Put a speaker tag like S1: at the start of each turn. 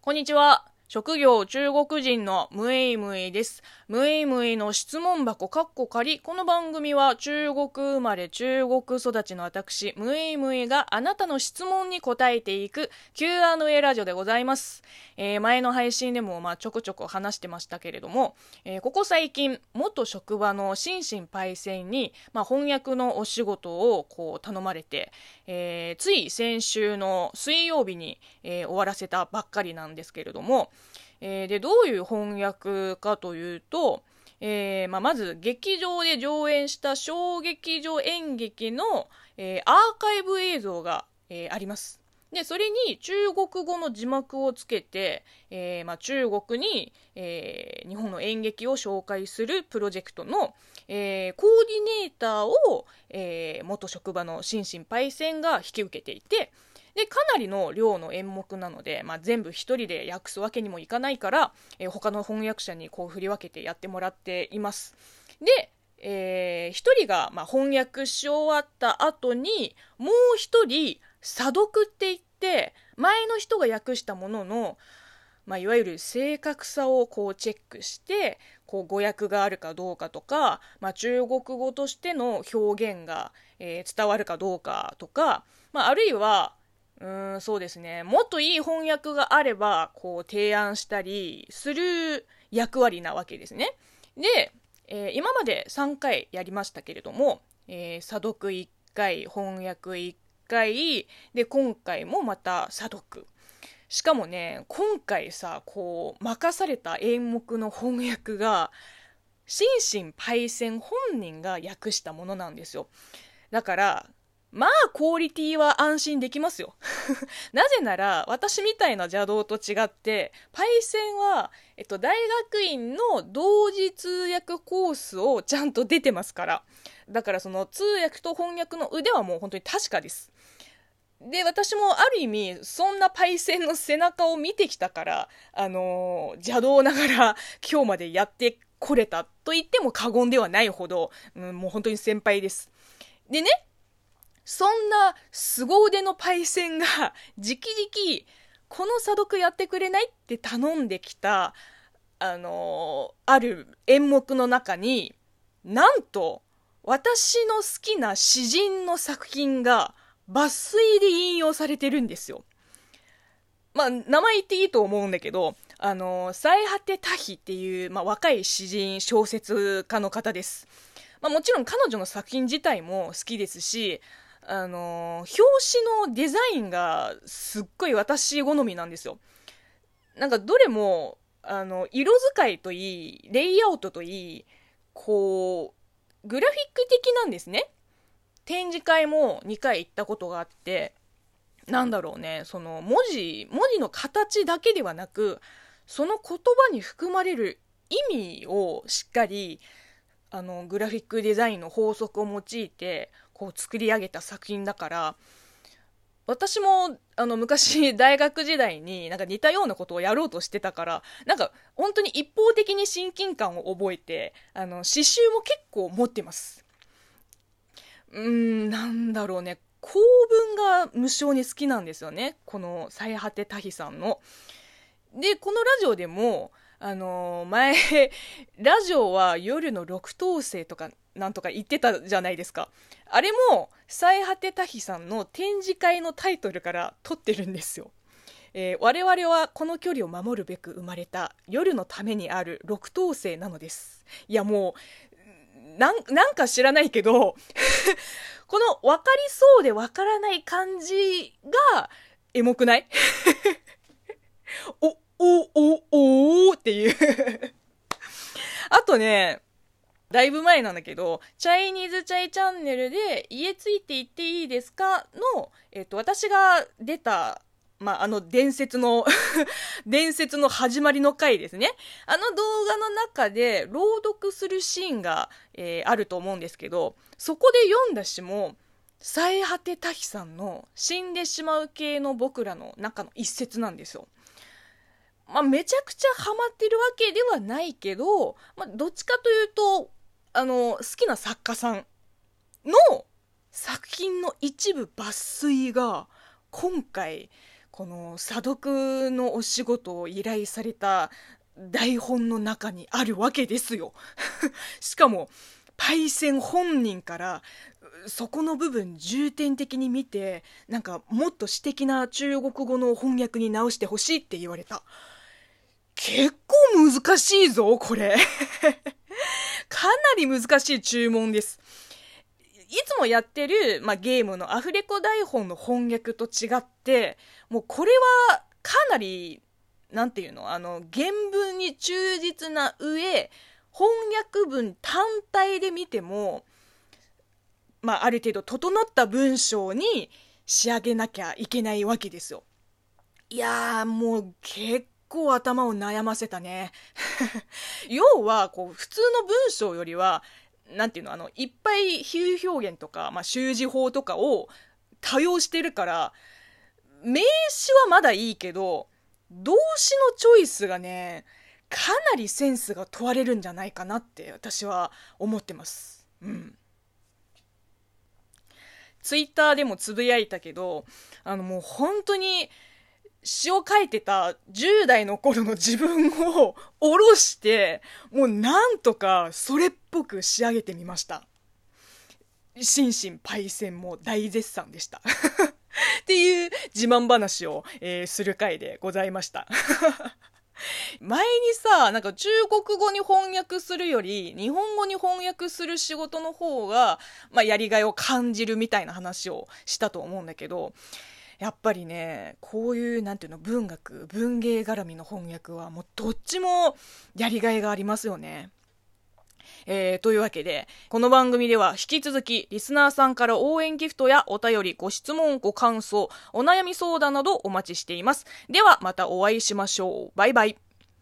S1: こんにちは。職業中国人のムエイムエイです。ムエイムエイの質問箱カッコ仮。この番組は中国生まれ中国育ちの私、ムエイムエイがあなたの質問に答えていく Q&A ラジオでございます。えー、前の配信でもまあちょこちょこ話してましたけれども、えー、ここ最近、元職場の心身パイセンに、まあ、翻訳のお仕事をこう頼まれて、えー、つい先週の水曜日に、え終わらせたばっかりなんですけれども、えー、で、どういう翻訳かというと、えーまあ、まず劇場で上演した小劇場演劇の、えー、アーカイブ映像が、えー、あります。で、それに中国語の字幕をつけて、えーまあ、中国に、えー、日本の演劇を紹介するプロジェクトの、えー、コーディネーターを、えー、元職場の心身パイセンが引き受けていて、で、かなりの量の演目なので、まあ、全部一人で訳すわけにもいかないから、えー、他の翻訳者にこう振り分けてやってもらっています。で、えー、一人が、ま、翻訳し終わった後に、もう一人、査読って言って、前の人が訳したものの、まあ、いわゆる正確さをこうチェックして、こう語訳があるかどうかとか、まあ、中国語としての表現が、えー、伝わるかどうかとか、まあ、あるいは、うーん、そうですね。もっといい翻訳があれば、こう、提案したりする役割なわけですね。で、えー、今まで3回やりましたけれども、えー、査読1回、翻訳1回、で、今回もまた査読。しかもね、今回さ、こう、任された演目の翻訳が、心身パイセン本人が訳したものなんですよ。だから、まあ、クオリティは安心できますよ。なぜなら、私みたいな邪道と違って、パイセンは、えっと、大学院の同時通訳コースをちゃんと出てますから。だからその通訳と翻訳の腕はもう本当に確かです。で、私もある意味、そんなパイセンの背中を見てきたから、あのー、邪道ながら今日までやってこれたと言っても過言ではないほど、うん、もう本当に先輩です。でね、そんな凄腕のパイセンが、じきじき、この査読やってくれないって頼んできた、あのー、ある演目の中に、なんと、私の好きな詩人の作品が抜粋で引用されてるんですよ。まあ、名前言っていいと思うんだけど、あのー、最果て多比っていう、まあ、若い詩人小説家の方です。まあ、もちろん彼女の作品自体も好きですし、あの表紙のデザインがすっごい私好みなんですよ。なんかどれも、あの、色使いといい、レイアウトといい、こう、グラフィック的なんですね。展示会も2回行ったことがあって、なんだろうね、その文字、文字の形だけではなく、その言葉に含まれる意味をしっかり、あの、グラフィックデザインの法則を用いて、こう作り上げた作品だから私もあの昔 大学時代になんか似たようなことをやろうとしてたからなんか本当に一方的に親近感を覚えてあの刺繍も結構持ってます。うーんなんだろうね。構文が無性に好きなんですよね。この最果てタヒさんの。でこのラジオでもあの前 ラジオは夜の六等星とかなんとか言ってたじゃないですか。あれも、最果て多比さんの展示会のタイトルから取ってるんですよ。えー、我々はこの距離を守るべく生まれた夜のためにある六等星なのです。いやもう、なん、なんか知らないけど この分かりそうで分からない感じが、エモくない？お、お、お、おーっていう あとね、だいぶ前なんだけど、チャイニーズチャイチャンネルで家ついて行っていいですか？の、えっと、私が出た、まあ、あの伝説の 伝説の始まりの回ですね。あの動画の中で朗読するシーンが、えー、あると思うんですけど、そこで読んだ詩も、最果て多比さんの死んでしまう系の僕らの中の一節なんですよ。まあ、めちゃくちゃハマってるわけではないけど、まあ、どっちかというと、あの、好きな作家さんの作品の一部抜粋が、今回、この査読のお仕事を依頼された台本の中にあるわけですよ。しかも、パイセン本人からそこの部分重点的に見てなんかもっと詩的な中国語の翻訳に直してほしいって言われた結構難しいぞこれ かなり難しい注文ですいつもやってる、まあ、ゲームのアフレコ台本の翻訳と違ってもうこれはかなりなんていうのあの原文に忠実な上翻訳文単体で見てもまあ、ある程度整った文章に仕上げなきゃいけないわけですよ。いやー、もう結構頭を悩ませたね。要は、こう、普通の文章よりは、なんていうの、あの、いっぱい比喩表現とか、まあ、習字法とかを多用してるから、名詞はまだいいけど、動詞のチョイスがね、かなりセンスが問われるんじゃないかなって私は思ってます。うん。ツイッターでもつぶやいたけど、あのもう本当に詩を書いてた10代の頃の自分を下ろして、もうなんとかそれっぽく仕上げてみました。心身パイセンも大絶賛でした。っていう自慢話を、えー、する回でございました。前にさ、なんか中国語に翻訳するより、日本語に翻訳する仕事の方が、まあ、やりがいを感じるみたいな話をしたと思うんだけど、やっぱりね、こういう、なんていうの、文学、文芸絡みの翻訳は、もうどっちもやりがいがありますよね。えー、というわけで、この番組では引き続き、リスナーさんから応援ギフトやお便り、ご質問、ご感想、お悩み相談などお待ちしています。では、またお会いしましょう。バイバイ。